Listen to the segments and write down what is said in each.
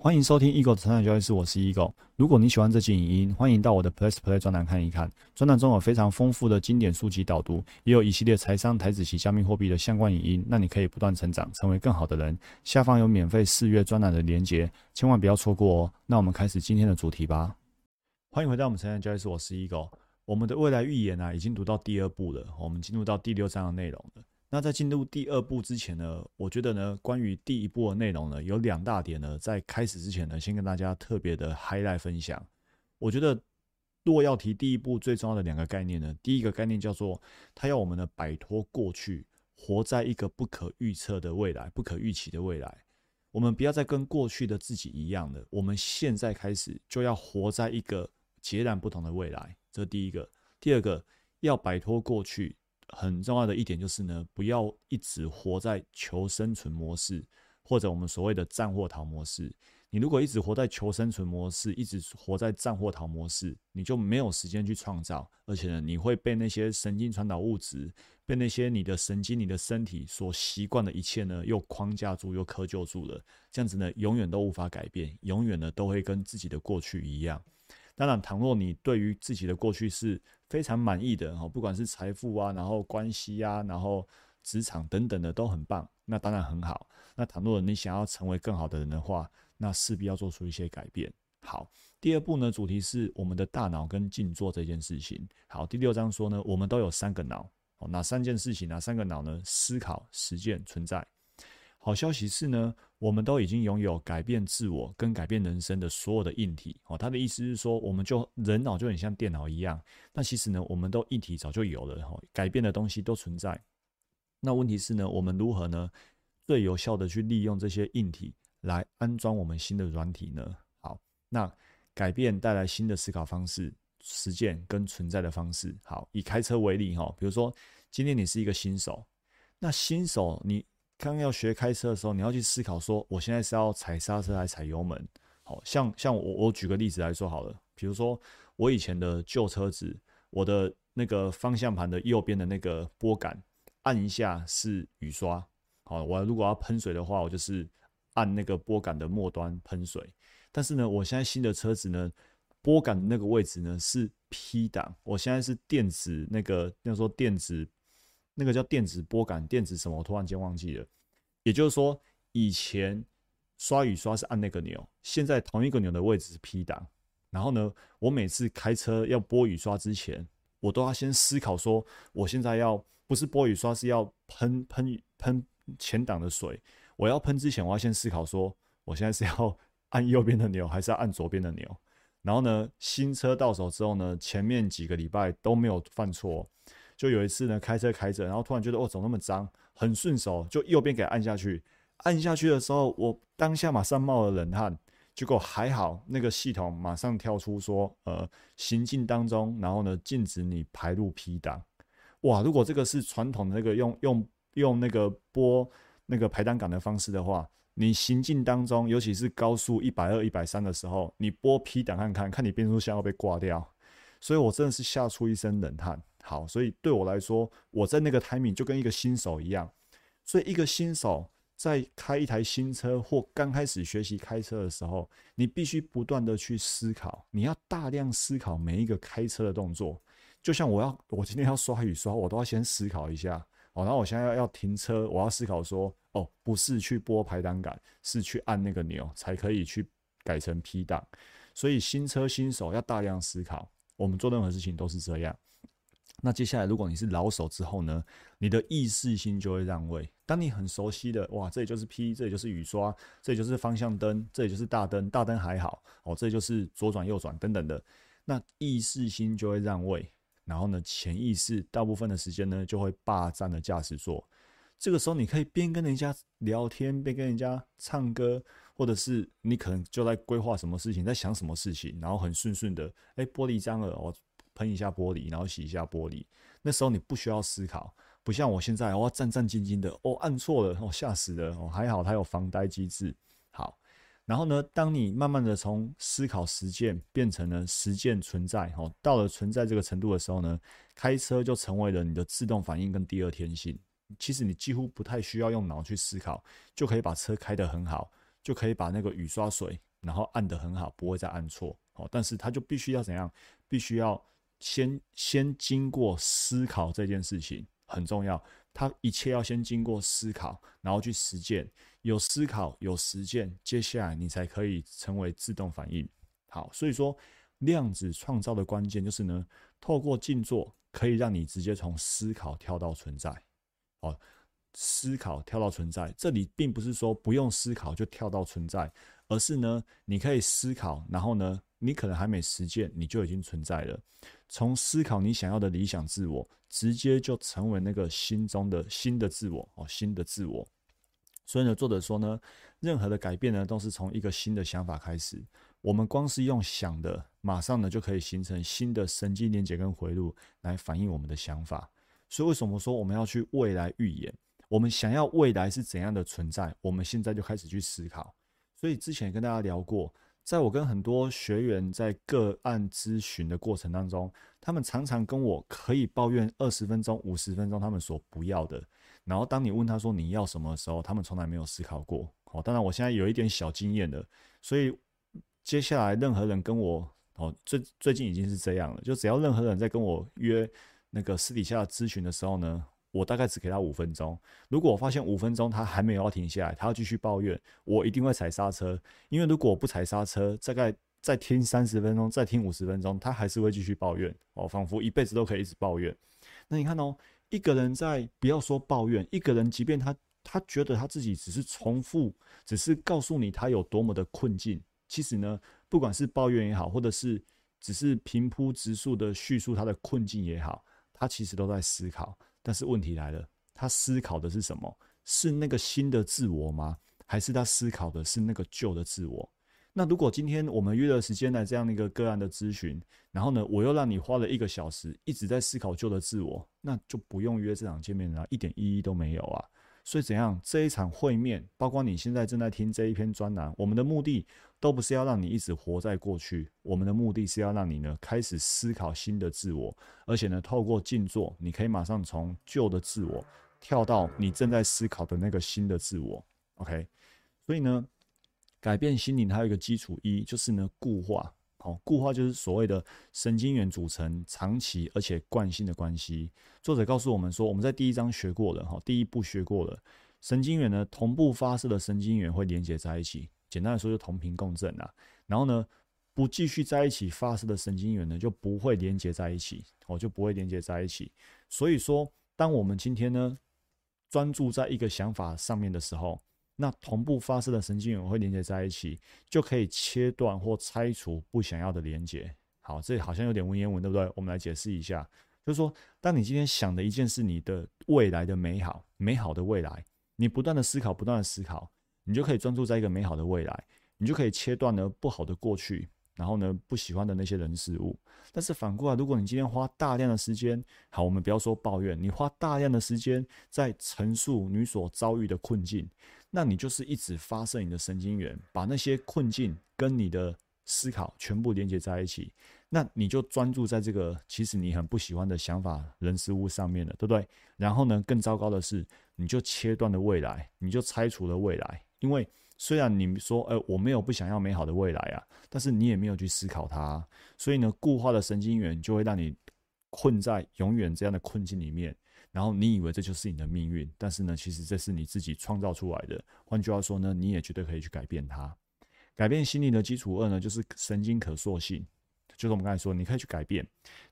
欢迎收听 Eagle 的成长交易室，我是 Eagle。如果你喜欢这期影音，欢迎到我的 Plus Play 专栏看一看。专栏中有非常丰富的经典书籍导读，也有一系列财商、台子及加密货币的相关影音，让你可以不断成长，成为更好的人。下方有免费试阅专栏的连结，千万不要错过哦。那我们开始今天的主题吧。欢迎回到我们成长交易室，我是 Eagle。我们的未来预言啊，已经读到第二部了，我们进入到第六章的内容了。那在进入第二步之前呢，我觉得呢，关于第一步的内容呢，有两大点呢，在开始之前呢，先跟大家特别的 highlight 分享。我觉得，若要提第一步最重要的两个概念呢，第一个概念叫做，它要我们呢摆脱过去，活在一个不可预测的未来，不可预期的未来。我们不要再跟过去的自己一样了，我们现在开始就要活在一个截然不同的未来。这第一个。第二个，要摆脱过去。很重要的一点就是呢，不要一直活在求生存模式，或者我们所谓的战或逃模式。你如果一直活在求生存模式，一直活在战或逃模式，你就没有时间去创造，而且呢，你会被那些神经传导物质，被那些你的神经、你的身体所习惯的一切呢，又框架住，又窠臼住了。这样子呢，永远都无法改变，永远呢，都会跟自己的过去一样。当然，倘若你对于自己的过去是非常满意的哈，不管是财富啊，然后关系啊，然后职场等等的都很棒，那当然很好。那倘若你想要成为更好的人的话，那势必要做出一些改变。好，第二步呢，主题是我们的大脑跟静坐这件事情。好，第六章说呢，我们都有三个脑，哦，哪三件事情？哪三个脑呢？思考、实践、存在。好消息是呢，我们都已经拥有改变自我跟改变人生的所有的硬体哦。他的意思是说，我们就人脑就很像电脑一样，那其实呢，我们都硬体早就有了哈，改变的东西都存在。那问题是呢，我们如何呢最有效的去利用这些硬体来安装我们新的软体呢？好，那改变带来新的思考方式、实践跟存在的方式。好，以开车为例哈，比如说今天你是一个新手，那新手你。刚要学开车的时候，你要去思考说，我现在是要踩刹车还是踩油门？好像像我我举个例子来说好了，比如说我以前的旧车子，我的那个方向盘的右边的那个拨杆，按一下是雨刷。好，我如果要喷水的话，我就是按那个拨杆的末端喷水。但是呢，我现在新的车子呢，拨杆的那个位置呢是 P 档，我现在是电子那个要说电子。那个叫电子拨杆，电子什么？我突然间忘记了。也就是说，以前刷雨刷是按那个钮，现在同一个钮的位置是 P 档。然后呢，我每次开车要拨雨刷之前，我都要先思考说，我现在要不是拨雨刷，是要喷喷喷前挡的水。我要喷之前，我要先思考说，我现在是要按右边的钮，还是要按左边的钮？然后呢，新车到手之后呢，前面几个礼拜都没有犯错。就有一次呢，开车开着，然后突然觉得哦，怎么那么脏？很顺手，就右边给按下去。按下去的时候，我当下马上冒了冷汗。结果还好，那个系统马上跳出说，呃，行进当中，然后呢，禁止你排入 P 档。哇，如果这个是传统的那个用用用那个拨那个排档杆的方式的话，你行进当中，尤其是高速一百二、一百三的时候，你拨 P 档看看，看你变速箱要被挂掉。所以我真的是吓出一身冷汗。好，所以对我来说，我在那个 timing 就跟一个新手一样。所以一个新手在开一台新车或刚开始学习开车的时候，你必须不断的去思考，你要大量思考每一个开车的动作。就像我要，我今天要刷雨刷，我都要先思考一下。哦，然后我现在要要停车，我要思考说，哦，不是去拨排档杆，是去按那个钮才可以去改成 P 档。所以新车新手要大量思考，我们做任何事情都是这样。那接下来，如果你是老手之后呢，你的意识心就会让位。当你很熟悉的，哇，这里就是 P，这里就是雨刷，这里就是方向灯，这里就是大灯，大灯还好哦，这里就是左转右转等等的。那意识心就会让位，然后呢，潜意识大部分的时间呢就会霸占了驾驶座。这个时候，你可以边跟人家聊天，边跟人家唱歌，或者是你可能就在规划什么事情，在想什么事情，然后很顺顺的，哎，玻璃脏了，我。喷一下玻璃，然后洗一下玻璃。那时候你不需要思考，不像我现在，我战战兢兢的。哦，按错了，哦，吓死了。哦，还好它有防呆机制。好，然后呢，当你慢慢的从思考实践变成了实践存在，哦，到了存在这个程度的时候呢，开车就成为了你的自动反应跟第二天性。其实你几乎不太需要用脑去思考，就可以把车开得很好，就可以把那个雨刷水然后按得很好，不会再按错。哦，但是它就必须要怎样？必须要先先经过思考这件事情很重要。他一切要先经过思考，然后去实践。有思考，有实践，接下来你才可以成为自动反应。好，所以说量子创造的关键就是呢，透过静坐可以让你直接从思考跳到存在。哦，思考跳到存在，这里并不是说不用思考就跳到存在，而是呢，你可以思考，然后呢。你可能还没实践，你就已经存在了。从思考你想要的理想自我，直接就成为那个心中的新的自我哦，新的自我。所以呢，作者说呢，任何的改变呢，都是从一个新的想法开始。我们光是用想的，马上呢就可以形成新的神经连接跟回路来反映我们的想法。所以为什么说我们要去未来预言？我们想要未来是怎样的存在？我们现在就开始去思考。所以之前跟大家聊过。在我跟很多学员在个案咨询的过程当中，他们常常跟我可以抱怨二十分钟、五十分钟，他们所不要的。然后当你问他说你要什么的时候，他们从来没有思考过。哦，当然我现在有一点小经验了，所以接下来任何人跟我哦，最最近已经是这样了，就只要任何人在跟我约那个私底下咨询的时候呢。我大概只给他五分钟，如果我发现五分钟他还没有要停下来，他要继续抱怨，我一定会踩刹车。因为如果我不踩刹车，大概再听三十分钟，再听五十分钟，他还是会继续抱怨哦，仿佛一辈子都可以一直抱怨。那你看哦，一个人在不要说抱怨，一个人即便他他觉得他自己只是重复，只是告诉你他有多么的困境，其实呢，不管是抱怨也好，或者是只是平铺直述的叙述他的困境也好，他其实都在思考。但是问题来了，他思考的是什么？是那个新的自我吗？还是他思考的是那个旧的自我？那如果今天我们约了时间来这样的一个个案的咨询，然后呢，我又让你花了一个小时一直在思考旧的自我，那就不用约这场见面了，一点意义都没有啊。所以怎样？这一场会面，包括你现在正在听这一篇专栏，我们的目的都不是要让你一直活在过去，我们的目的是要让你呢开始思考新的自我，而且呢，透过静坐，你可以马上从旧的自我跳到你正在思考的那个新的自我。OK，所以呢，改变心灵还有一个基础一，就是呢固化。好，固化就是所谓的神经元组成长期而且惯性的关系。作者告诉我们说，我们在第一章学过了，哈，第一步学过了，神经元呢同步发射的神经元会连接在一起，简单来说就同频共振啊。然后呢，不继续在一起发射的神经元呢就不会连接在一起，哦，就不会连接在一起。所以说，当我们今天呢专注在一个想法上面的时候，那同步发射的神经元会连接在一起，就可以切断或拆除不想要的连接。好，这里好像有点文言文，对不对？我们来解释一下，就是说，当你今天想的一件事，你的未来的美好，美好的未来，你不断的思考，不断的思考，你就可以专注在一个美好的未来，你就可以切断了不好的过去。然后呢，不喜欢的那些人事物，但是反过来，如果你今天花大量的时间，好，我们不要说抱怨，你花大量的时间在陈述你所遭遇的困境，那你就是一直发射你的神经元，把那些困境跟你的思考全部连接在一起，那你就专注在这个其实你很不喜欢的想法、人事物上面了，对不对？然后呢，更糟糕的是，你就切断了未来，你就拆除了未来，因为。虽然你说，呃，我没有不想要美好的未来啊，但是你也没有去思考它，所以呢，固化的神经元就会让你困在永远这样的困境里面，然后你以为这就是你的命运，但是呢，其实这是你自己创造出来的。换句话说呢，你也绝对可以去改变它。改变心理的基础二呢，就是神经可塑性，就是我们刚才说，你可以去改变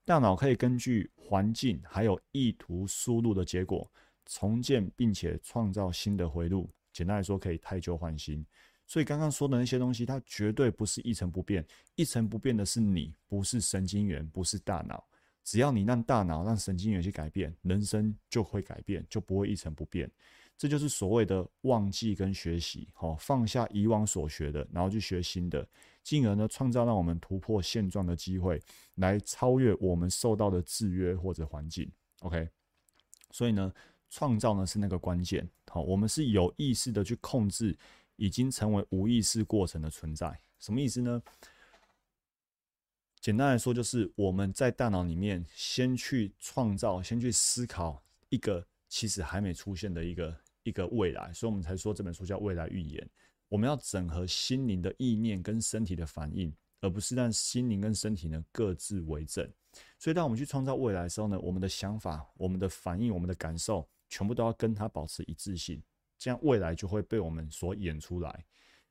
大脑，可以根据环境还有意图输入的结果，重建并且创造新的回路。简单来说，可以太旧换新，所以刚刚说的那些东西，它绝对不是一成不变。一成不变的是你，不是神经元，不是大脑。只要你让大脑、让神经元去改变，人生就会改变，就不会一成不变。这就是所谓的忘记跟学习，好，放下以往所学的，然后去学新的，进而呢，创造让我们突破现状的机会，来超越我们受到的制约或者环境。OK，所以呢。创造呢是那个关键，好，我们是有意识的去控制已经成为无意识过程的存在，什么意思呢？简单来说，就是我们在大脑里面先去创造，先去思考一个其实还没出现的一个一个未来，所以我们才说这本书叫未来预言。我们要整合心灵的意念跟身体的反应，而不是让心灵跟身体呢各自为政。所以，当我们去创造未来的时候呢，我们的想法、我们的反应、我们的感受，全部都要跟它保持一致性，这样未来就会被我们所演出来。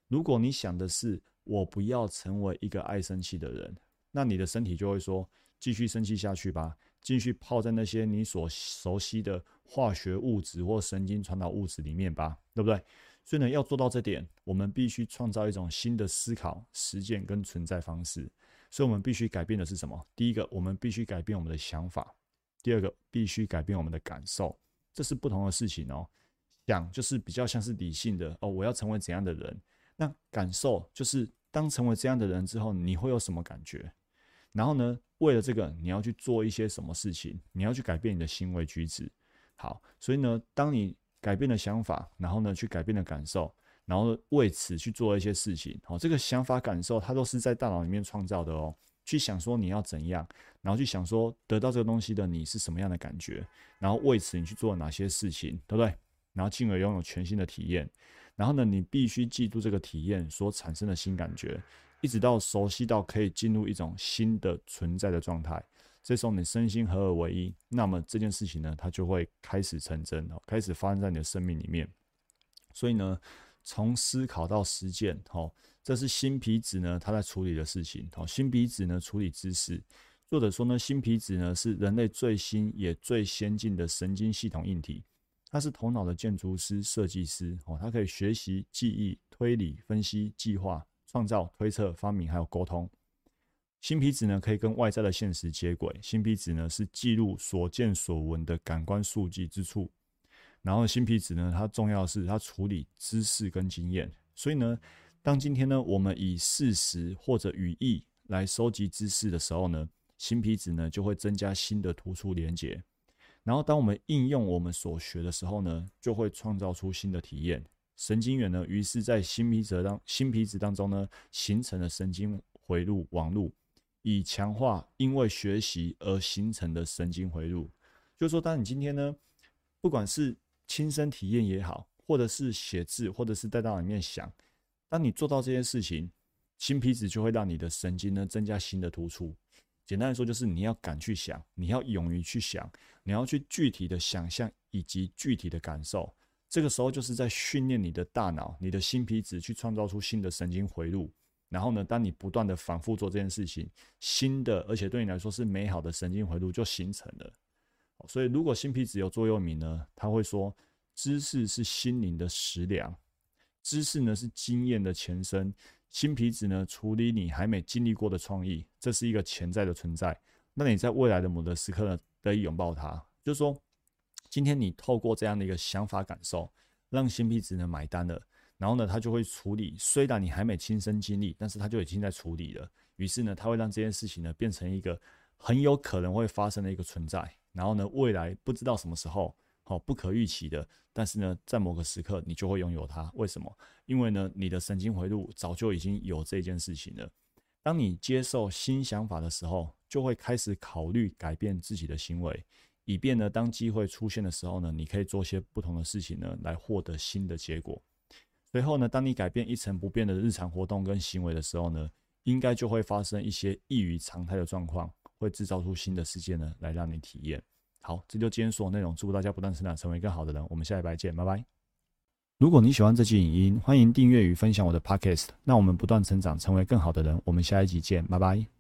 如果你想的是我不要成为一个爱生气的人，那你的身体就会说继续生气下去吧，继续泡在那些你所熟悉的化学物质或神经传导物质里面吧，对不对？所以呢，要做到这点，我们必须创造一种新的思考、实践跟存在方式。所以，我们必须改变的是什么？第一个，我们必须改变我们的想法；第二个，必须改变我们的感受。这是不同的事情哦。想就是比较像是理性的哦，我要成为怎样的人？那感受就是当成为这样的人之后，你会有什么感觉？然后呢，为了这个，你要去做一些什么事情？你要去改变你的行为举止。好，所以呢，当你改变了想法，然后呢，去改变了感受，然后为此去做一些事情。好，这个想法、感受，它都是在大脑里面创造的哦。去想说你要怎样，然后去想说得到这个东西的你是什么样的感觉，然后为此你去做哪些事情，对不对？然后进而拥有全新的体验。然后呢，你必须记住这个体验所产生的新感觉，一直到熟悉到可以进入一种新的存在的状态。这时候你身心合而为一，那么这件事情呢，它就会开始成真哦，开始发生在你的生命里面。所以呢，从思考到实践，哦，这是新皮质呢，它在处理的事情。哦，新皮质呢，处理知识。或者说呢，新皮质呢，是人类最新也最先进的神经系统硬体。它是头脑的建筑师、设计师哦，它可以学习、记忆、推理、分析、计划、创造、推测、发明，还有沟通。新皮质呢，可以跟外在的现实接轨。新皮质呢，是记录所见所闻的感官数据之处。然后，新皮质呢，它重要的是它处理知识跟经验。所以呢，当今天呢，我们以事实或者语义来收集知识的时候呢，新皮质呢，就会增加新的突出连接。然后，当我们应用我们所学的时候呢，就会创造出新的体验。神经元呢，于是在新皮质当新皮质当中呢，形成了神经回路网路，以强化因为学习而形成的神经回路。就是说，当你今天呢，不管是亲身体验也好，或者是写字，或者是在大脑里面想，当你做到这件事情，新皮质就会让你的神经呢增加新的突触。简单来说，就是你要敢去想，你要勇于去想，你要去具体的想象以及具体的感受。这个时候就是在训练你的大脑，你的新皮质去创造出新的神经回路。然后呢，当你不断的反复做这件事情，新的而且对你来说是美好的神经回路就形成了。所以，如果新皮质有座右铭呢，他会说：知识是心灵的食粮，知识呢是经验的前身。新皮质呢，处理你还没经历过的创意，这是一个潜在的存在。那你在未来的某个时刻呢，得以拥抱它。就是说，今天你透过这样的一个想法感受，让新皮质呢买单了，然后呢，他就会处理。虽然你还没亲身经历，但是他就已经在处理了。于是呢，他会让这件事情呢，变成一个很有可能会发生的一个存在。然后呢，未来不知道什么时候。好，不可预期的，但是呢，在某个时刻你就会拥有它。为什么？因为呢，你的神经回路早就已经有这件事情了。当你接受新想法的时候，就会开始考虑改变自己的行为，以便呢，当机会出现的时候呢，你可以做些不同的事情呢，来获得新的结果。随后呢，当你改变一成不变的日常活动跟行为的时候呢，应该就会发生一些异于常态的状况，会制造出新的世界呢，来让你体验。好，这就今天所有内容。祝福大家不断成长，成为更好的人。我们下礼拜见，拜拜。如果你喜欢这期影音，欢迎订阅与分享我的 Podcast。让我们不断成长，成为更好的人。我们下一集见，拜拜。